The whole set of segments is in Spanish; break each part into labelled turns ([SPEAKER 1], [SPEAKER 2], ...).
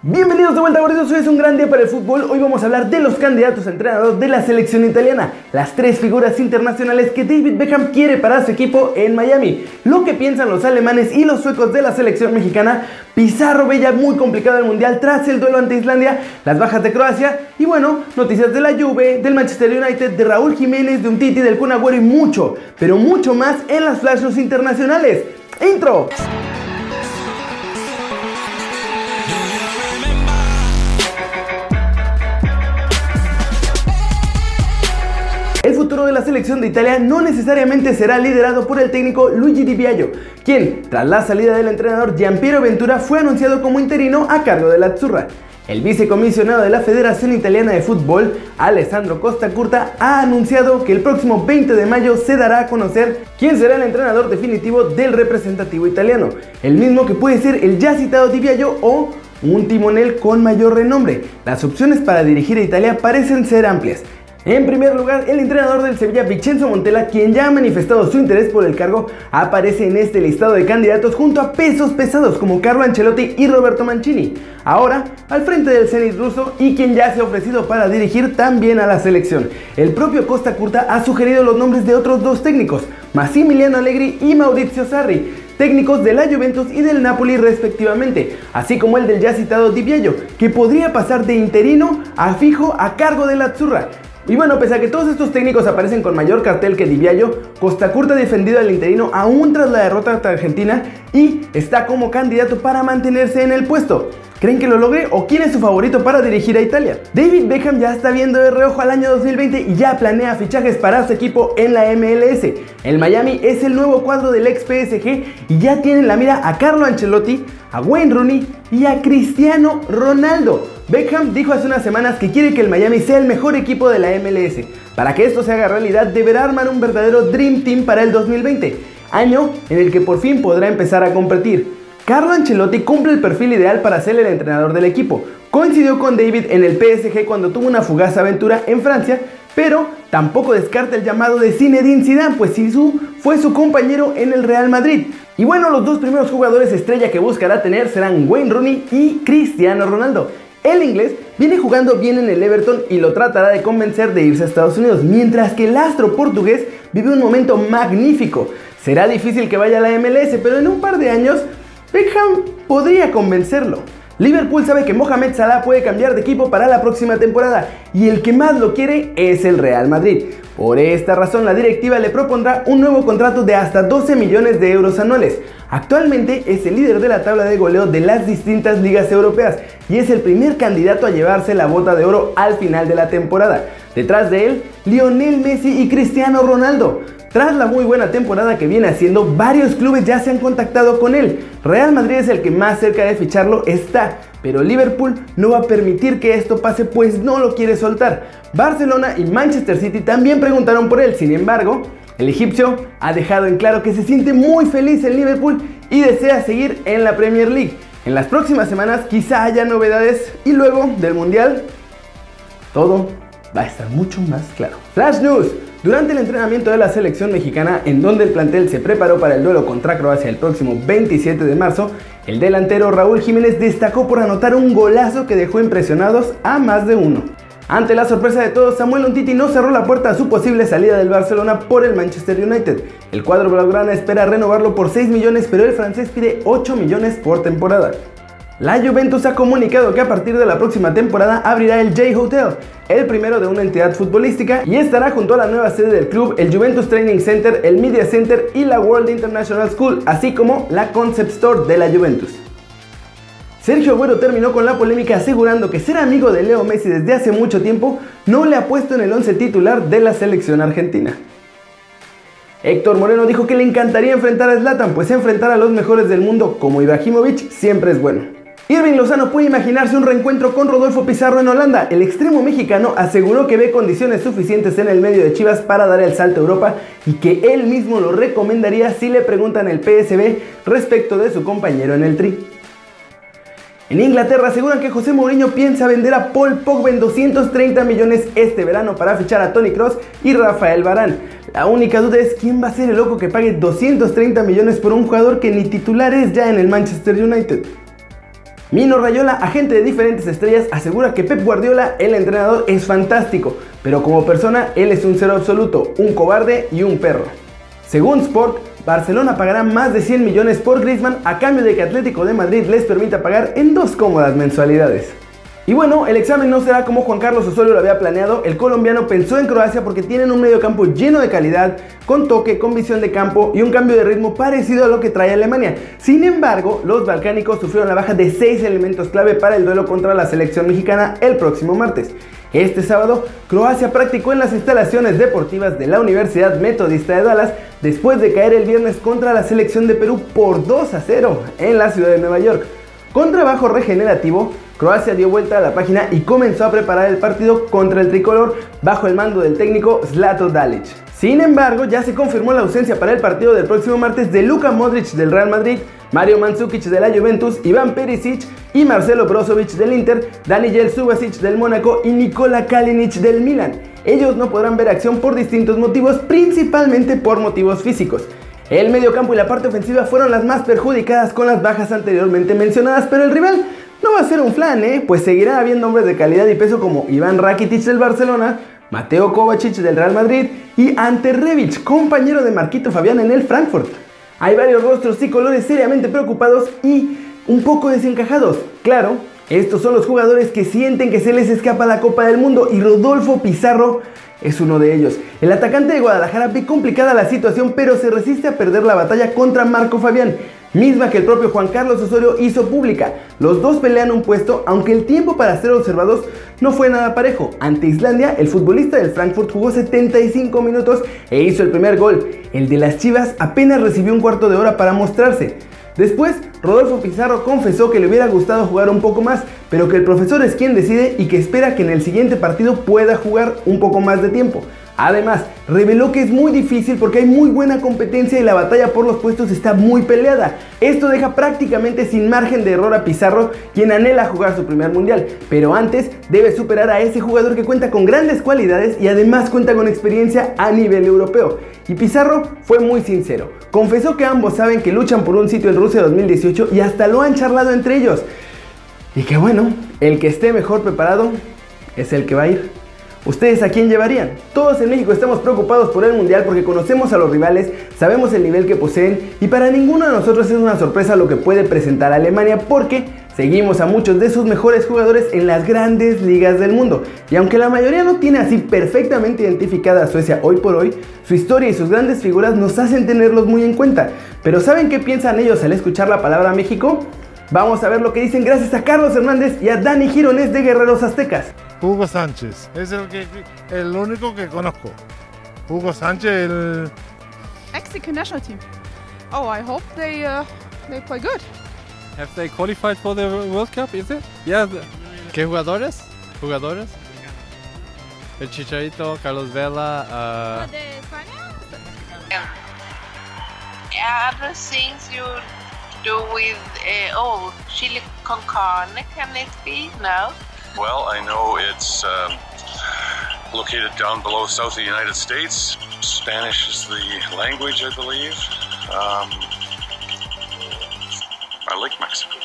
[SPEAKER 1] Bienvenidos de vuelta gorditos, hoy es un gran día para el fútbol, hoy vamos a hablar de los candidatos a entrenador de la selección italiana, las tres figuras internacionales que David Beckham quiere para su equipo en Miami, lo que piensan los alemanes y los suecos de la selección mexicana, Pizarro veía muy complicado el mundial tras el duelo ante Islandia, las bajas de Croacia y bueno, noticias de la Juve, del Manchester United, de Raúl Jiménez, de un Titi, del Kun Agüero y mucho, pero mucho más en las flash internacionales. ¡Intro! El futuro de la selección de Italia no necesariamente será liderado por el técnico Luigi Di Biagio, quien, tras la salida del entrenador Giampiero Ventura, fue anunciado como interino a cargo de la Azzurra. El vicecomisionado de la Federación Italiana de Fútbol, Alessandro Costa Curta, ha anunciado que el próximo 20 de mayo se dará a conocer quién será el entrenador definitivo del representativo italiano, el mismo que puede ser el ya citado Di Biagio o un timonel con mayor renombre. Las opciones para dirigir a Italia parecen ser amplias. En primer lugar, el entrenador del Sevilla, Vincenzo Montella, quien ya ha manifestado su interés por el cargo, aparece en este listado de candidatos junto a pesos pesados como Carlo Ancelotti y Roberto Mancini. Ahora, al frente del Zenit ruso y quien ya se ha ofrecido para dirigir también a la selección. El propio Costa Curta ha sugerido los nombres de otros dos técnicos, Massimiliano Allegri y Maurizio Sarri técnicos de la Juventus y del Napoli respectivamente, así como el del ya citado Di Biagio, que podría pasar de interino a fijo a cargo de la Azzurra. Y bueno, pese a que todos estos técnicos aparecen con mayor cartel que Diviayo, Costa Curta ha defendido al interino aún tras la derrota ante Argentina y está como candidato para mantenerse en el puesto. ¿Creen que lo logre o quién es su favorito para dirigir a Italia? David Beckham ya está viendo de reojo al año 2020 y ya planea fichajes para su equipo en la MLS. El Miami es el nuevo cuadro del ex PSG y ya tienen la mira a Carlo Ancelotti, a Wayne Rooney y a Cristiano Ronaldo. Beckham dijo hace unas semanas que quiere que el Miami sea el mejor equipo de la MLS. Para que esto se haga realidad deberá armar un verdadero Dream Team para el 2020, año en el que por fin podrá empezar a competir. Carlo Ancelotti cumple el perfil ideal para ser el entrenador del equipo. Coincidió con David en el PSG cuando tuvo una fugaz aventura en Francia, pero tampoco descarta el llamado de Zinedine Zidane, pues Zizou fue su compañero en el Real Madrid. Y bueno, los dos primeros jugadores estrella que buscará tener serán Wayne Rooney y Cristiano Ronaldo. El inglés viene jugando bien en el Everton y lo tratará de convencer de irse a Estados Unidos, mientras que el astro portugués vive un momento magnífico. Será difícil que vaya a la MLS, pero en un par de años Beckham podría convencerlo. Liverpool sabe que Mohamed Salah puede cambiar de equipo para la próxima temporada y el que más lo quiere es el Real Madrid. Por esta razón la directiva le propondrá un nuevo contrato de hasta 12 millones de euros anuales. Actualmente es el líder de la tabla de goleo de las distintas ligas europeas y es el primer candidato a llevarse la bota de oro al final de la temporada. Detrás de él, Lionel Messi y Cristiano Ronaldo. Tras la muy buena temporada que viene haciendo, varios clubes ya se han contactado con él. Real Madrid es el que más cerca de ficharlo está, pero Liverpool no va a permitir que esto pase pues no lo quiere soltar. Barcelona y Manchester City también preguntaron por él, sin embargo, el egipcio ha dejado en claro que se siente muy feliz en Liverpool y desea seguir en la Premier League. En las próximas semanas quizá haya novedades y luego del Mundial todo va a estar mucho más claro. Flash News. Durante el entrenamiento de la selección mexicana, en donde el plantel se preparó para el duelo contra Croacia el próximo 27 de marzo, el delantero Raúl Jiménez destacó por anotar un golazo que dejó impresionados a más de uno. Ante la sorpresa de todos, Samuel Untiti no cerró la puerta a su posible salida del Barcelona por el Manchester United. El cuadro blaugrana espera renovarlo por 6 millones, pero el francés pide 8 millones por temporada. La Juventus ha comunicado que a partir de la próxima temporada abrirá el J Hotel, el primero de una entidad futbolística, y estará junto a la nueva sede del club, el Juventus Training Center, el Media Center y la World International School, así como la Concept Store de la Juventus. Sergio Agüero terminó con la polémica asegurando que ser amigo de Leo Messi desde hace mucho tiempo no le ha puesto en el once titular de la selección argentina. Héctor Moreno dijo que le encantaría enfrentar a Zlatan, pues enfrentar a los mejores del mundo como Ibrahimovic siempre es bueno. Irving Lozano puede imaginarse un reencuentro con Rodolfo Pizarro en Holanda. El extremo mexicano aseguró que ve condiciones suficientes en el medio de Chivas para dar el salto a Europa y que él mismo lo recomendaría si le preguntan el PSB respecto de su compañero en el Tri. En Inglaterra aseguran que José Mourinho piensa vender a Paul Pogba en 230 millones este verano para fichar a Tony Cross y Rafael Barán. La única duda es quién va a ser el loco que pague 230 millones por un jugador que ni titular es ya en el Manchester United. Mino Rayola, agente de diferentes estrellas, asegura que Pep Guardiola, el entrenador, es fantástico, pero como persona él es un cero absoluto, un cobarde y un perro. Según Sport, Barcelona pagará más de 100 millones por Griezmann a cambio de que Atlético de Madrid les permita pagar en dos cómodas mensualidades. Y bueno, el examen no será como Juan Carlos Osorio lo había planeado. El colombiano pensó en Croacia porque tienen un medio campo lleno de calidad, con toque, con visión de campo y un cambio de ritmo parecido a lo que trae Alemania. Sin embargo, los balcánicos sufrieron la baja de 6 elementos clave para el duelo contra la selección mexicana el próximo martes. Este sábado, Croacia practicó en las instalaciones deportivas de la Universidad Metodista de Dallas después de caer el viernes contra la selección de Perú por 2 a 0 en la ciudad de Nueva York. Con trabajo regenerativo, Croacia dio vuelta a la página y comenzó a preparar el partido contra el tricolor bajo el mando del técnico Zlato Dalic. Sin embargo, ya se confirmó la ausencia para el partido del próximo martes de Luka Modric del Real Madrid, Mario Mandzukic de la Juventus, Iván Perisic y Marcelo Brozovic del Inter, Daniel Subasic del Mónaco y Nikola Kalinic del Milan. Ellos no podrán ver acción por distintos motivos, principalmente por motivos físicos. El mediocampo y la parte ofensiva fueron las más perjudicadas con las bajas anteriormente mencionadas, pero el rival no va a ser un flan, ¿eh? Pues seguirá habiendo hombres de calidad y peso como Iván Rakitic del Barcelona, Mateo Kovacic del Real Madrid y Ante Rebic, compañero de Marquito Fabián en el Frankfurt. Hay varios rostros y colores seriamente preocupados y un poco desencajados. Claro, estos son los jugadores que sienten que se les escapa la Copa del Mundo y Rodolfo Pizarro es uno de ellos. El atacante de Guadalajara ve complicada la situación, pero se resiste a perder la batalla contra Marco Fabián misma que el propio Juan Carlos Osorio hizo pública. Los dos pelean un puesto, aunque el tiempo para ser observados no fue nada parejo. Ante Islandia, el futbolista del Frankfurt jugó 75 minutos e hizo el primer gol. El de las Chivas apenas recibió un cuarto de hora para mostrarse. Después, Rodolfo Pizarro confesó que le hubiera gustado jugar un poco más, pero que el profesor es quien decide y que espera que en el siguiente partido pueda jugar un poco más de tiempo. Además, reveló que es muy difícil porque hay muy buena competencia y la batalla por los puestos está muy peleada. Esto deja prácticamente sin margen de error a Pizarro, quien anhela jugar su primer mundial, pero antes debe superar a ese jugador que cuenta con grandes cualidades y además cuenta con experiencia a nivel europeo. Y Pizarro fue muy sincero, confesó que ambos saben que luchan por un sitio en Rusia 2018 y hasta lo han charlado entre ellos. Y que bueno, el que esté mejor preparado es el que va a ir. ¿Ustedes a quién llevarían? Todos en México estamos preocupados por el Mundial porque conocemos a los rivales, sabemos el nivel que poseen y para ninguno de nosotros es una sorpresa lo que puede presentar Alemania porque seguimos a muchos de sus mejores jugadores en las grandes ligas del mundo. Y aunque la mayoría no tiene así perfectamente identificada a Suecia hoy por hoy, su historia y sus grandes figuras nos hacen tenerlos muy en cuenta. Pero ¿saben qué piensan ellos al escuchar la palabra México? Vamos a ver lo que dicen gracias a Carlos Hernández y a Dani Girones de Guerreros Aztecas.
[SPEAKER 2] Hugo Sánchez, es el, que, el único que conozco. Hugo Sánchez, el...
[SPEAKER 3] Mexican national team. Oh, I hope they uh, they play good.
[SPEAKER 4] Have they qualified for the World Cup, is it? Yeah.
[SPEAKER 5] ¿Qué jugadores? ¿Jugadores? El Chicharito, Carlos Vela. Uh...
[SPEAKER 3] ¿De España?
[SPEAKER 6] Yeah, other things you do with uh, oh chili con carne can it be no
[SPEAKER 7] well i know it's um, located down below south of the united states spanish is the language i believe um, i like mexico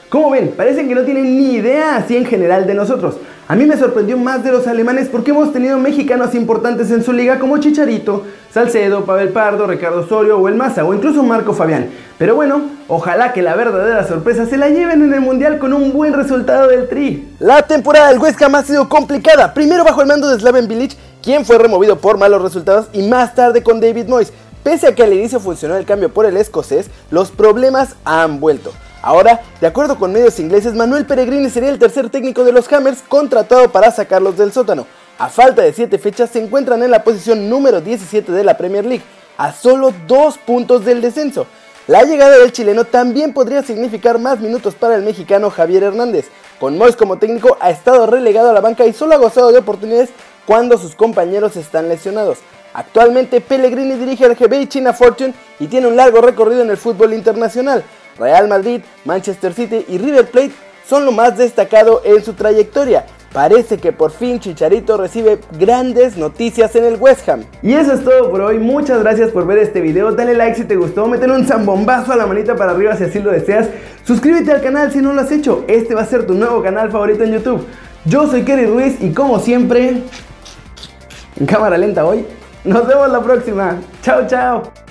[SPEAKER 1] Como ven, parecen que no tienen ni idea así en general de nosotros. A mí me sorprendió más de los alemanes porque hemos tenido mexicanos importantes en su liga como Chicharito, Salcedo, Pavel Pardo, Ricardo Osorio o el Maza o incluso Marco Fabián. Pero bueno, ojalá que la verdadera sorpresa se la lleven en el Mundial con un buen resultado del Tri. La temporada del Huesca ha sido complicada, primero bajo el mando de Slaven Bilic, quien fue removido por malos resultados y más tarde con David Moyes. Pese a que al inicio funcionó el cambio por el escocés, los problemas han vuelto. Ahora, de acuerdo con medios ingleses, Manuel Peregrini sería el tercer técnico de los Hammers contratado para sacarlos del sótano. A falta de 7 fechas se encuentran en la posición número 17 de la Premier League, a solo 2 puntos del descenso. La llegada del chileno también podría significar más minutos para el mexicano Javier Hernández. Con Mois como técnico ha estado relegado a la banca y solo ha gozado de oportunidades cuando sus compañeros están lesionados. Actualmente Pellegrini dirige al GB China Fortune y tiene un largo recorrido en el fútbol internacional. Real Madrid, Manchester City y River Plate son lo más destacado en su trayectoria. Parece que por fin Chicharito recibe grandes noticias en el West Ham. Y eso es todo por hoy, muchas gracias por ver este video, dale like si te gustó, métele un zambombazo a la manita para arriba si así lo deseas, suscríbete al canal si no lo has hecho, este va a ser tu nuevo canal favorito en YouTube. Yo soy Kerry Ruiz y como siempre, en cámara lenta hoy, nos vemos la próxima, chao chao.